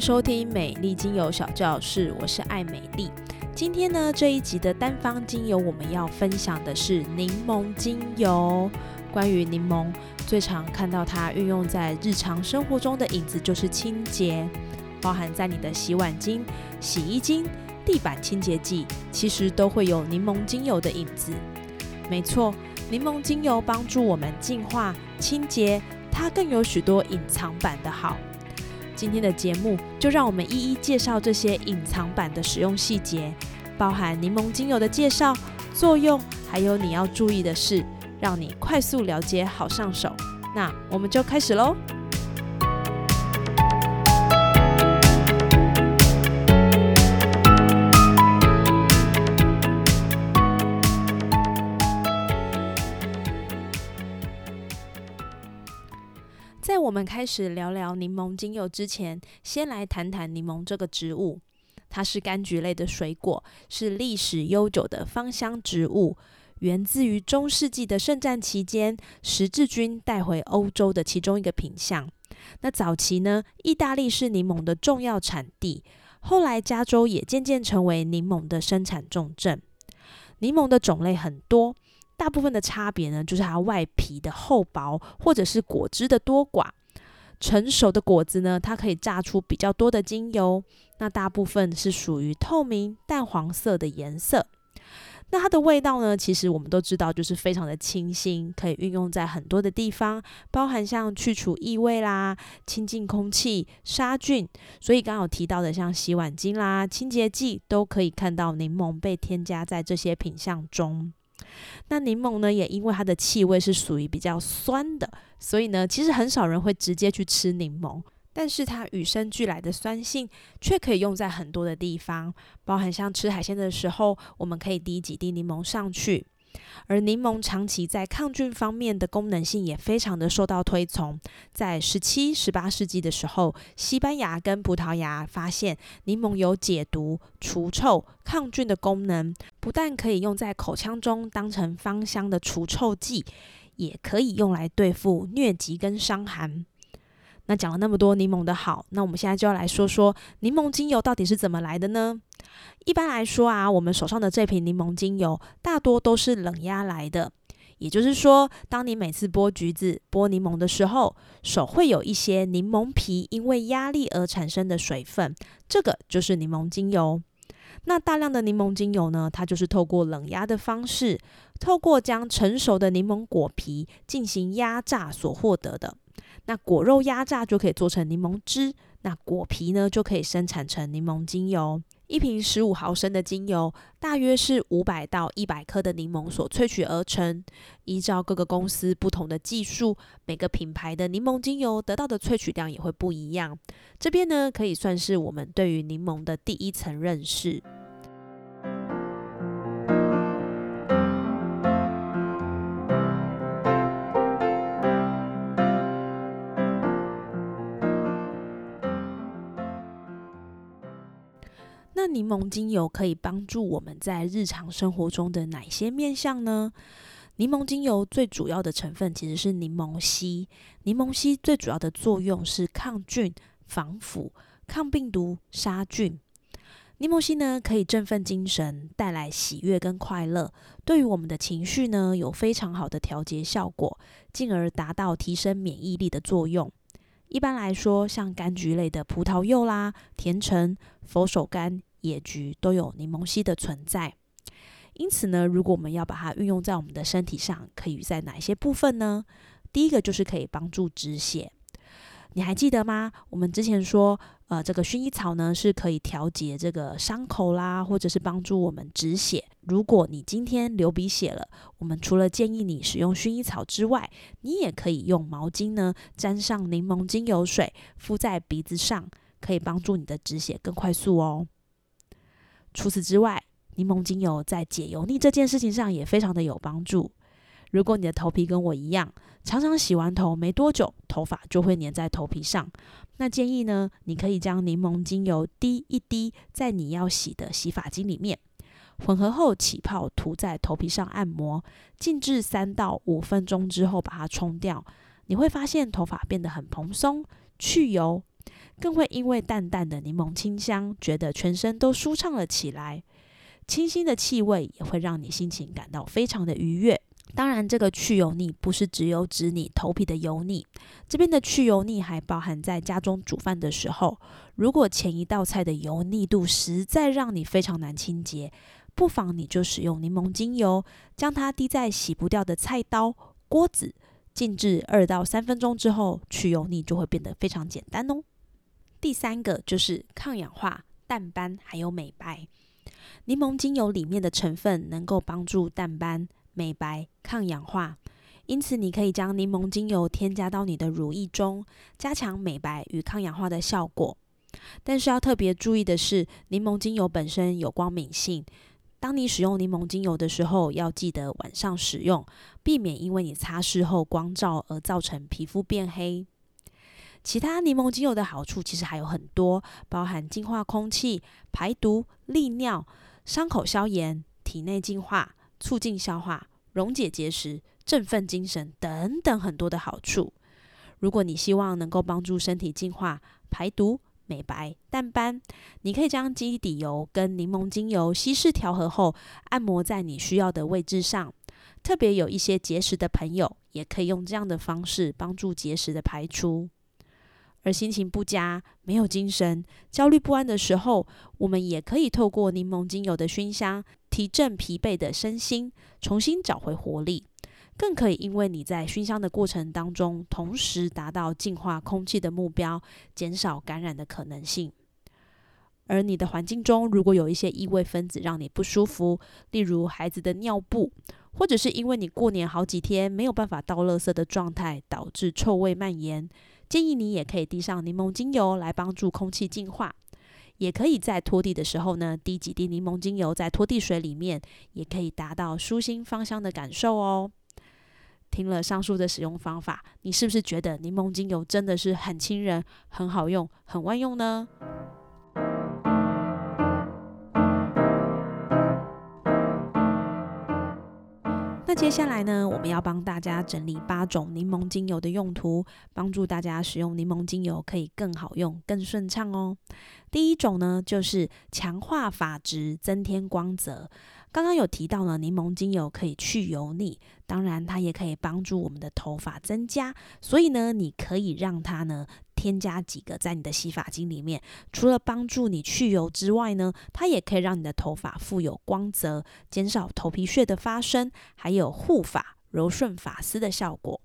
收听美丽精油小教室，我是爱美丽。今天呢，这一集的单方精油，我们要分享的是柠檬精油。关于柠檬，最常看到它运用在日常生活中的影子就是清洁，包含在你的洗碗巾、洗衣巾、地板清洁剂，其实都会有柠檬精油的影子。没错，柠檬精油帮助我们净化、清洁，它更有许多隐藏版的好。今天的节目就让我们一一介绍这些隐藏版的使用细节，包含柠檬精油的介绍、作用，还有你要注意的事，让你快速了解好上手。那我们就开始喽。们开始聊聊柠檬精油之前，先来谈谈柠檬这个植物。它是柑橘类的水果，是历史悠久的芳香植物，源自于中世纪的圣战期间，十字军带回欧洲的其中一个品相。那早期呢，意大利是柠檬的重要产地，后来加州也渐渐成为柠檬的生产重镇。柠檬的种类很多。大部分的差别呢，就是它外皮的厚薄，或者是果汁的多寡。成熟的果子呢，它可以榨出比较多的精油。那大部分是属于透明淡黄色的颜色。那它的味道呢，其实我们都知道，就是非常的清新，可以运用在很多的地方，包含像去除异味啦、清净空气、杀菌。所以刚刚有提到的，像洗碗巾啦、清洁剂，都可以看到柠檬被添加在这些品项中。那柠檬呢，也因为它的气味是属于比较酸的，所以呢，其实很少人会直接去吃柠檬。但是它与生俱来的酸性，却可以用在很多的地方，包含像吃海鲜的时候，我们可以滴几滴柠檬上去。而柠檬长期在抗菌方面的功能性也非常的受到推崇。在十七、十八世纪的时候，西班牙跟葡萄牙发现柠檬有解毒、除臭、抗菌的功能，不但可以用在口腔中当成芳香的除臭剂，也可以用来对付疟疾跟伤寒。那讲了那么多柠檬的好，那我们现在就要来说说柠檬精油到底是怎么来的呢？一般来说啊，我们手上的这瓶柠檬精油大多都是冷压来的，也就是说，当你每次剥橘子、剥柠檬的时候，手会有一些柠檬皮因为压力而产生的水分，这个就是柠檬精油。那大量的柠檬精油呢，它就是透过冷压的方式，透过将成熟的柠檬果皮进行压榨所获得的。那果肉压榨就可以做成柠檬汁，那果皮呢就可以生产成柠檬精油。一瓶十五毫升的精油，大约是五百到一百克的柠檬所萃取而成。依照各个公司不同的技术，每个品牌的柠檬精油得到的萃取量也会不一样。这边呢，可以算是我们对于柠檬的第一层认识。柠檬精油可以帮助我们在日常生活中的哪些面向呢？柠檬精油最主要的成分其实是柠檬烯，柠檬烯最主要的作用是抗菌、防腐、抗病毒、杀菌。柠檬烯呢可以振奋精神，带来喜悦跟快乐，对于我们的情绪呢有非常好的调节效果，进而达到提升免疫力的作用。一般来说，像柑橘类的葡萄柚啦、甜橙、佛手柑。野菊都有柠檬烯的存在，因此呢，如果我们要把它运用在我们的身体上，可以在哪些部分呢？第一个就是可以帮助止血。你还记得吗？我们之前说，呃，这个薰衣草呢是可以调节这个伤口啦，或者是帮助我们止血。如果你今天流鼻血了，我们除了建议你使用薰衣草之外，你也可以用毛巾呢沾上柠檬精油水敷在鼻子上，可以帮助你的止血更快速哦。除此之外，柠檬精油在解油腻这件事情上也非常的有帮助。如果你的头皮跟我一样，常常洗完头没多久，头发就会粘在头皮上，那建议呢，你可以将柠檬精油滴一滴在你要洗的洗发精里面，混合后起泡，涂在头皮上按摩，静置三到五分钟之后把它冲掉，你会发现头发变得很蓬松、去油，更会因为淡淡的柠檬清香，觉得全身都舒畅了起来。清新的气味也会让你心情感到非常的愉悦。当然，这个去油腻不是只有指你头皮的油腻，这边的去油腻还包含在家中煮饭的时候，如果前一道菜的油腻度实在让你非常难清洁，不妨你就使用柠檬精油，将它滴在洗不掉的菜刀、锅子，静置二到三分钟之后，去油腻就会变得非常简单哦。第三个就是抗氧化、淡斑还有美白。柠檬精油里面的成分能够帮助淡斑、美白、抗氧化，因此你可以将柠檬精油添加到你的乳液中，加强美白与抗氧化的效果。但是要特别注意的是，柠檬精油本身有光敏性，当你使用柠檬精油的时候，要记得晚上使用，避免因为你擦拭后光照而造成皮肤变黑。其他柠檬精油的好处其实还有很多，包含净化空气、排毒、利尿。伤口消炎、体内净化、促进消化、溶解结石、振奋精神等等很多的好处。如果你希望能够帮助身体净化、排毒、美白、淡斑，你可以将基底油跟柠檬精油稀释调和后，按摩在你需要的位置上。特别有一些结石的朋友，也可以用这样的方式帮助结石的排出。而心情不佳、没有精神、焦虑不安的时候，我们也可以透过柠檬精油的熏香，提振疲惫的身心，重新找回活力。更可以因为你在熏香的过程当中，同时达到净化空气的目标，减少感染的可能性。而你的环境中如果有一些异味分子让你不舒服，例如孩子的尿布，或者是因为你过年好几天没有办法倒垃圾的状态，导致臭味蔓延。建议你也可以滴上柠檬精油来帮助空气净化，也可以在拖地的时候呢，滴几滴柠檬精油在拖地水里面，也可以达到舒心芳香的感受哦。听了上述的使用方法，你是不是觉得柠檬精油真的是很亲人、很好用、很万用呢？那接下来呢，我们要帮大家整理八种柠檬精油的用途，帮助大家使用柠檬精油可以更好用、更顺畅哦。第一种呢，就是强化发质、增添光泽。刚刚有提到呢，柠檬精油可以去油腻，当然它也可以帮助我们的头发增加，所以呢，你可以让它呢。添加几个在你的洗发精里面，除了帮助你去油之外呢，它也可以让你的头发富有光泽，减少头皮屑的发生，还有护发、柔顺发丝的效果。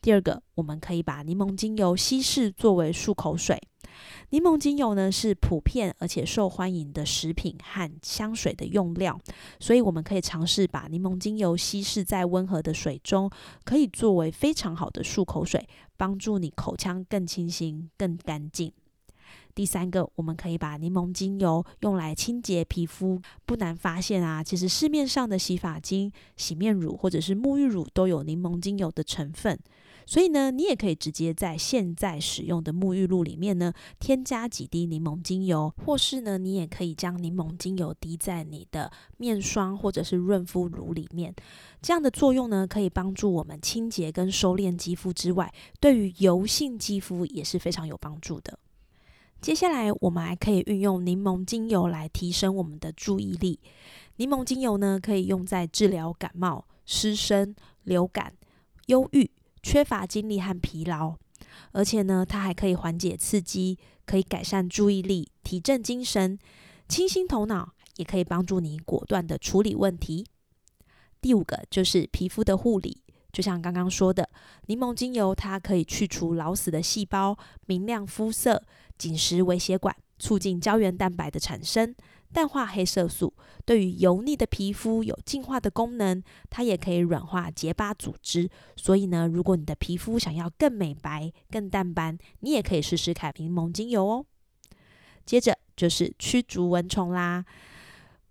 第二个，我们可以把柠檬精油稀释作为漱口水。柠檬精油呢是普遍而且受欢迎的食品和香水的用料，所以我们可以尝试把柠檬精油稀释在温和的水中，可以作为非常好的漱口水，帮助你口腔更清新、更干净。第三个，我们可以把柠檬精油用来清洁皮肤，不难发现啊，其实市面上的洗发精、洗面乳或者是沐浴乳都有柠檬精油的成分。所以呢，你也可以直接在现在使用的沐浴露里面呢，添加几滴柠檬精油，或是呢，你也可以将柠檬精油滴在你的面霜或者是润肤乳里面。这样的作用呢，可以帮助我们清洁跟收敛肌肤之外，对于油性肌肤也是非常有帮助的。接下来，我们还可以运用柠檬精油来提升我们的注意力。柠檬精油呢，可以用在治疗感冒、湿身、流感、忧郁。缺乏精力和疲劳，而且呢，它还可以缓解刺激，可以改善注意力，提振精神，清新头脑，也可以帮助你果断的处理问题。第五个就是皮肤的护理，就像刚刚说的，柠檬精油它可以去除老死的细胞，明亮肤色，紧实微血管，促进胶原蛋白的产生。淡化黑色素对于油腻的皮肤有净化的功能，它也可以软化结疤组织。所以呢，如果你的皮肤想要更美白、更淡斑，你也可以试试看柠檬精油哦。接着就是驱逐蚊虫啦。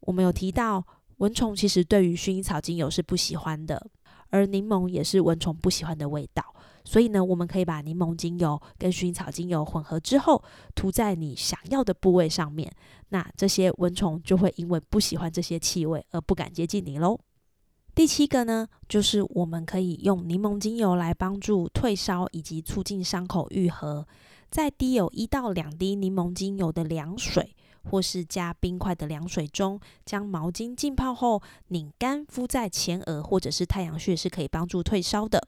我们有提到，蚊虫其实对于薰衣草精油是不喜欢的，而柠檬也是蚊虫不喜欢的味道。所以呢，我们可以把柠檬精油跟薰衣草精油混合之后，涂在你想要的部位上面。那这些蚊虫就会因为不喜欢这些气味而不敢接近你喽。第七个呢，就是我们可以用柠檬精油来帮助退烧以及促进伤口愈合。在滴有一到两滴柠檬精油的凉水，或是加冰块的凉水中，将毛巾浸泡后拧干，敷在前额或者是太阳穴，是可以帮助退烧的。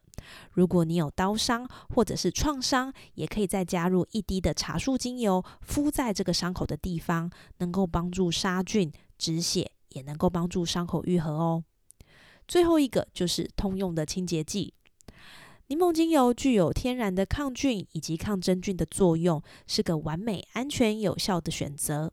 如果你有刀伤或者是创伤，也可以再加入一滴的茶树精油，敷在这个伤口的地方，能够帮助杀菌止血，也能够帮助伤口愈合哦。最后一个就是通用的清洁剂。柠檬精油具有天然的抗菌以及抗真菌的作用，是个完美、安全、有效的选择。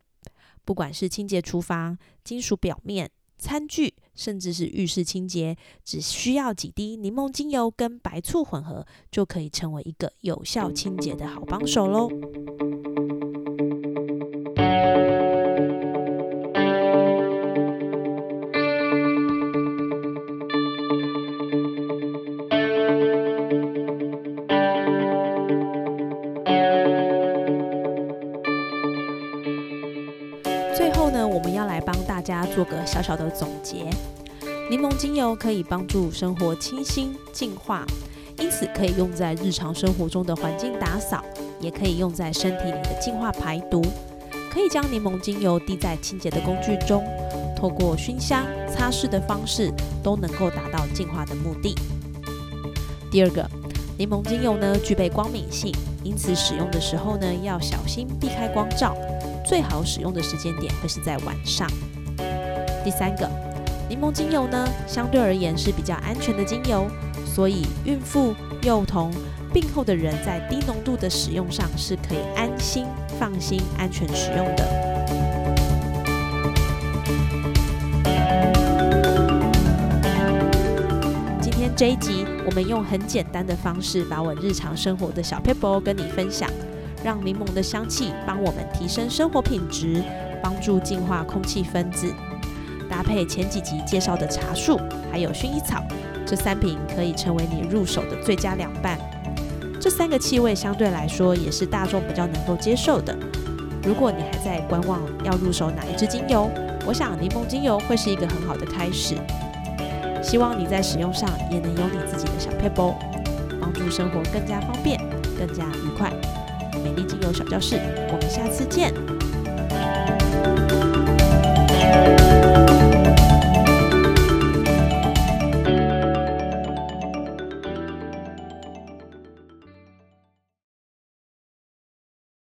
不管是清洁厨房、金属表面、餐具，甚至是浴室清洁，只需要几滴柠檬精油跟白醋混合，就可以成为一个有效清洁的好帮手喽。小小的总结。柠檬精油可以帮助生活清新净化，因此可以用在日常生活中的环境打扫，也可以用在身体里的净化排毒。可以将柠檬精油滴在清洁的工具中，透过熏香、擦拭的方式，都能够达到净化的目的。第二个，柠檬精油呢具备光敏性，因此使用的时候呢要小心避开光照。最好使用的时间点会是在晚上。第三个，柠檬精油呢，相对而言是比较安全的精油，所以孕妇、幼童、病后的人在低浓度的使用上是可以安心、放心、安全使用的。今天这一集，我们用很简单的方式，把我日常生活的小 paper 跟你分享。让柠檬的香气帮我们提升生活品质，帮助净化空气分子。搭配前几集介绍的茶树，还有薰衣草这三瓶，可以成为你入手的最佳两半。这三个气味相对来说也是大众比较能够接受的。如果你还在观望要入手哪一支精油，我想柠檬精油会是一个很好的开始。希望你在使用上也能有你自己的小 Pebble，帮助生活更加方便、更加愉快。美丽精油小教室，我们下次见。